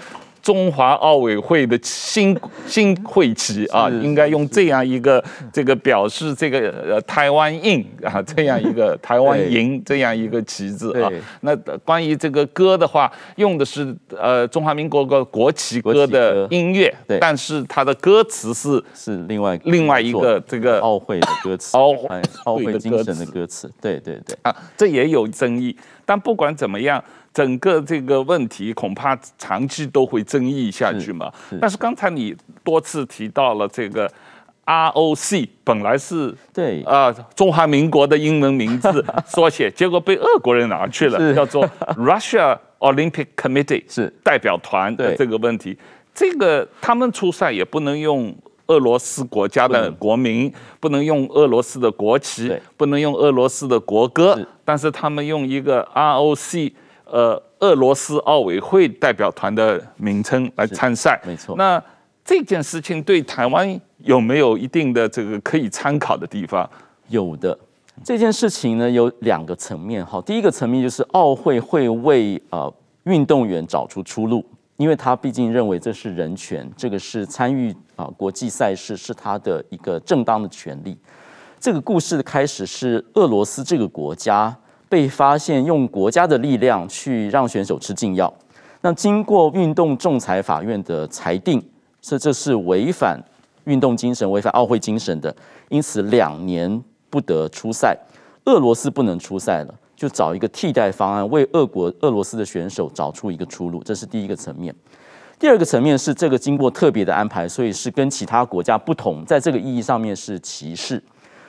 A: 中华奥委会的新新会旗啊，应该用这样一个这个表示这个呃台湾印啊，这样一个 台湾银这样一个旗帜啊。那关于这个歌的话，用的是呃中华民国国国旗歌。的音乐，但是它的歌词是
F: 是另外
A: 另外一个这个
F: 奥会的歌词，奥奥会精神的歌词，对对对。
A: 啊，这也有争议。但不管怎么样。整个这个问题恐怕长期都会争议下去嘛。但是刚才你多次提到了这个 ROC，本来是对啊中华民国的英文名字 缩写，结果被俄国人拿去了，叫做 Russia Olympic Committee，是代表团的这个问题。这个他们出赛也不能用俄罗斯国家的国民，不能用俄罗斯的国旗，不能用俄罗斯的国歌，但是他们用一个 ROC。呃，俄罗斯奥委会代表团的名称来参赛，没错。那这件事情对台湾有没有一定的这个可以参考的地方？
F: 有的。这件事情呢，有两个层面。哈，第一个层面就是奥会会为呃运动员找出出路，因为他毕竟认为这是人权，这个是参与啊国际赛事是他的一个正当的权利。这个故事的开始是俄罗斯这个国家被发现用国家的力量去让选手吃禁药，那经过运动仲裁法院的裁定，这这是违反运动精神、违反奥会精神的，因此两年不得出赛，俄罗斯不能出赛了。就找一个替代方案，为俄国俄罗斯的选手找出一个出路，这是第一个层面。第二个层面是这个经过特别的安排，所以是跟其他国家不同，在这个意义上面是歧视。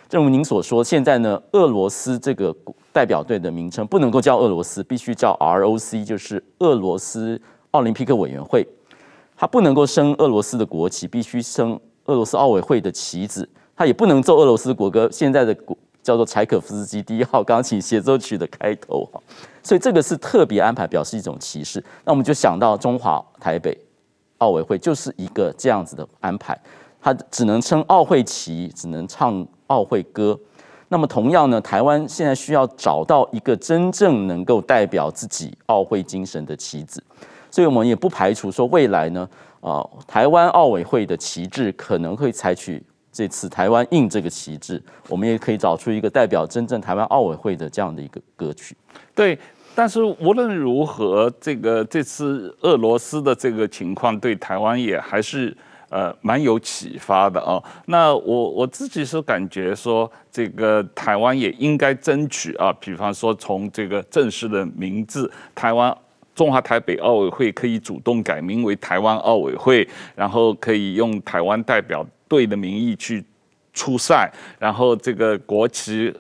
F: 正如您所说，现在呢，俄罗斯这个代表队的名称不能够叫俄罗斯，必须叫 ROC，就是俄罗斯奥林匹克委员会。它不能够升俄罗斯的国旗，必须升俄罗斯奥委会的旗子。它也不能奏俄罗斯国歌。现在的国。叫做柴可夫斯基第一号钢琴协奏曲的开头哈，所以这个是特别安排，表示一种歧视。那我们就想到中华台北奥委会就是一个这样子的安排，它只能称奥会旗，只能唱奥会歌。那么同样呢，台湾现在需要找到一个真正能够代表自己奥会精神的旗子，所以我们也不排除说未来呢，啊，台湾奥委会的旗帜可能会采取。这次台湾印这个旗帜，我们也可以找出一个代表真正台湾奥委会的这样的一个歌曲。
A: 对，但是无论如何，这个这次俄罗斯的这个情况对台湾也还是呃蛮有启发的啊。那我我自己是感觉说，这个台湾也应该争取啊，比方说从这个正式的名字，台湾中华台北奥委会可以主动改名为台湾奥委会，然后可以用台湾代表队的名义去出赛，然后这个国旗、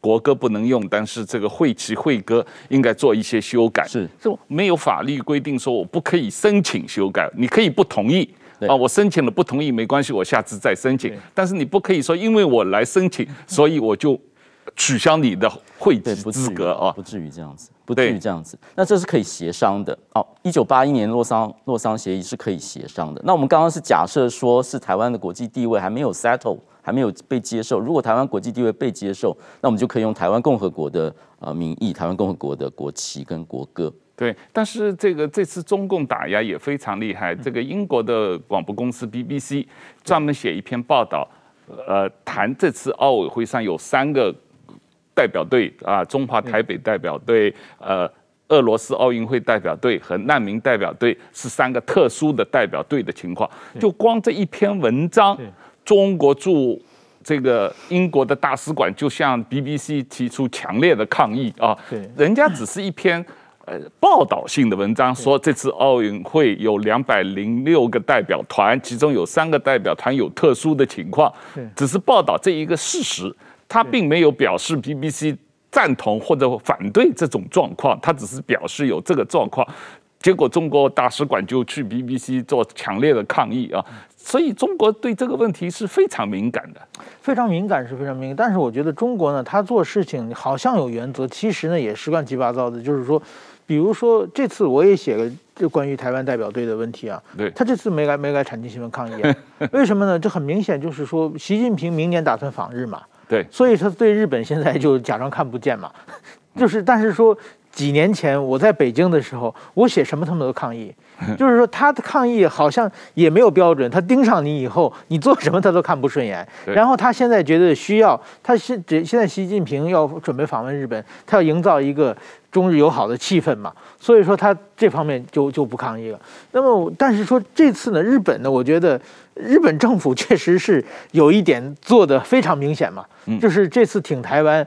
A: 国歌不能用，但是这个会旗、会歌应该做一些修改。
F: 是，
A: 就没有法律规定说我不可以申请修改，你可以不同意。啊，我申请了不同意没关系，我下次再申请。但是你不可以说因为我来申请，所以我就取消你的会籍资格啊，
F: 不至于这样子。不至于这样子，那这是可以协商的。哦，一九八一年洛桑洛桑协议是可以协商的。那我们刚刚是假设说是台湾的国际地位还没有 settle，还没有被接受。如果台湾国际地位被接受，那我们就可以用台湾共和国的呃名义，台湾共和国的国旗跟国歌。
A: 对，但是这个这次中共打压也非常厉害。这个英国的广播公司 BBC 专门写一篇报道，呃，谈这次奥委会上有三个。代表队啊，中华台北代表队，呃，俄罗斯奥运会代表队和难民代表队是三个特殊的代表队的情况。就光这一篇文章，中国驻这个英国的大使馆就向 BBC 提出强烈的抗议啊。人家只是一篇呃报道性的文章，说这次奥运会有两百零六个代表团，其中有三个代表团有特殊的情况，只是报道这一个事实。他并没有表示 BBC 赞同或者反对这种状况，他只是表示有这个状况。结果中国大使馆就去 BBC 做强烈的抗议啊！所以中国对这个问题是非常敏感的，
G: 非常敏感是非常敏感。但是我觉得中国呢，他做事情好像有原则，其实呢也是乱七八糟的。就是说，比如说这次我也写了就关于台湾代表队的问题啊，
A: 对，
G: 他这次没来没来产经新闻抗议啊？为什么呢？这很明显就是说，习近平明年打算访日嘛。
A: 对，
G: 所以他对日本现在就假装看不见嘛，就是但是说几年前我在北京的时候，我写什么他们都抗议，就是说他的抗议好像也没有标准，他盯上你以后，你做什么他都看不顺眼。然后他现在觉得需要，他现现在习近平要准备访问日本，他要营造一个中日友好的气氛嘛，所以说他这方面就就不抗议了。那么但是说这次呢，日本呢，我觉得。日本政府确实是有一点做的非常明显嘛，就是这次挺台湾，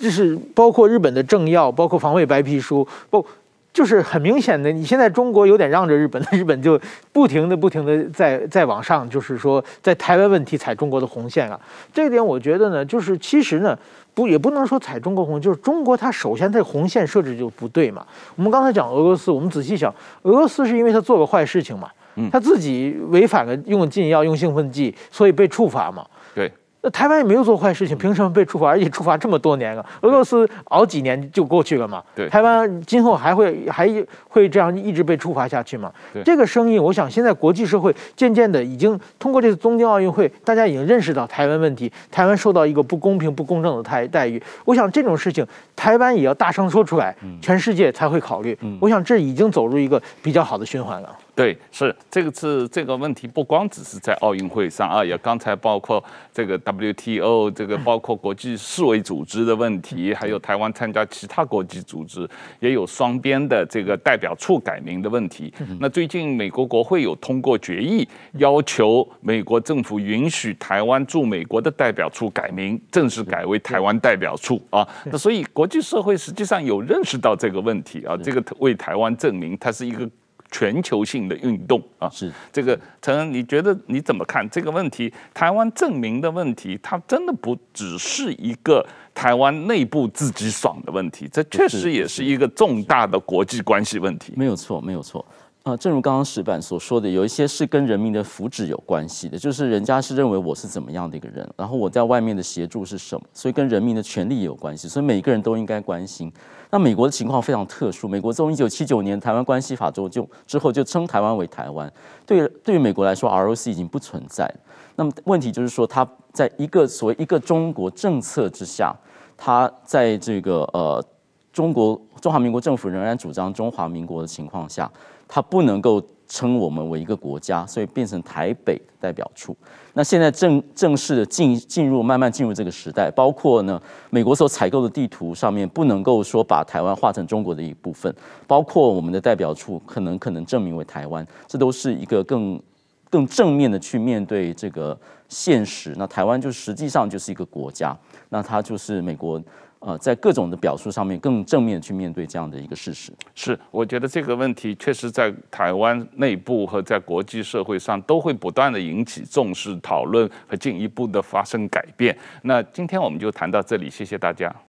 G: 就是包括日本的政要，包括防卫白皮书，不，就是很明显的，你现在中国有点让着日本，日本就不停的不停的在在往上，就是说在台湾问题踩中国的红线啊。这一点我觉得呢，就是其实呢，不也不能说踩中国红，就是中国它首先它红线设置就不对嘛。我们刚才讲俄罗斯，我们仔细想，俄罗斯是因为他做个坏事情嘛。他自己违反了用禁药、用兴奋剂，所以被处罚嘛。
A: 对，
G: 那台湾也没有做坏事情，凭什么被处罚？而且处罚这么多年了，俄罗斯熬几年就过去了嘛。
A: 对，
G: 台湾今后还会还会这样一直被处罚下去吗？对，这个声音，我想现在国际社会渐渐的已经通过这次东京奥运会，大家已经认识到台湾问题，台湾受到一个不公平、不公正的待待遇。我想这种事情，台湾也要大声说出来，全世界才会考虑。我想这已经走入一个比较好的循环了。
A: 对，是这个是这个问题，不光只是在奥运会上啊，也刚才包括这个 WTO，这个包括国际世卫组织的问题，还有台湾参加其他国际组织，也有双边的这个代表处改名的问题。那最近美国国会有通过决议，要求美国政府允许台湾驻美国的代表处改名，正式改为台湾代表处啊。那所以国际社会实际上有认识到这个问题啊，这个为台湾证明它是一个。全球性的运动啊，
F: 是
A: 这个陈恩，你觉得你怎么看这个问题？台湾证明的问题，它真的不只是一个台湾内部自己爽的问题，这确实也是一个重大的国际关系问题。
F: 没有错，没有错。啊，正如刚刚石板所说的，有一些是跟人民的福祉有关系的，就是人家是认为我是怎么样的一个人，然后我在外面的协助是什么，所以跟人民的权利也有关系，所以每个人都应该关心。那美国的情况非常特殊，美国从一九七九年《台湾关系法》之后就之后就称台湾为台湾，对对于美国来说，ROC 已经不存在。那么问题就是说，它在一个所谓一个中国政策之下，它在这个呃中国中华民国政府仍然主张中华民国的情况下。它不能够称我们为一个国家，所以变成台北代表处。那现在正正式的进进入，慢慢进入这个时代，包括呢，美国所采购的地图上面不能够说把台湾划成中国的一部分，包括我们的代表处可能可能证明为台湾，这都是一个更更正面的去面对这个现实。那台湾就实际上就是一个国家，那它就是美国。呃，在各种的表述上面，更正面去面对这样的一个事实。
A: 是，我觉得这个问题确实在台湾内部和在国际社会上都会不断的引起重视、讨论和进一步的发生改变。那今天我们就谈到这里，谢谢大家。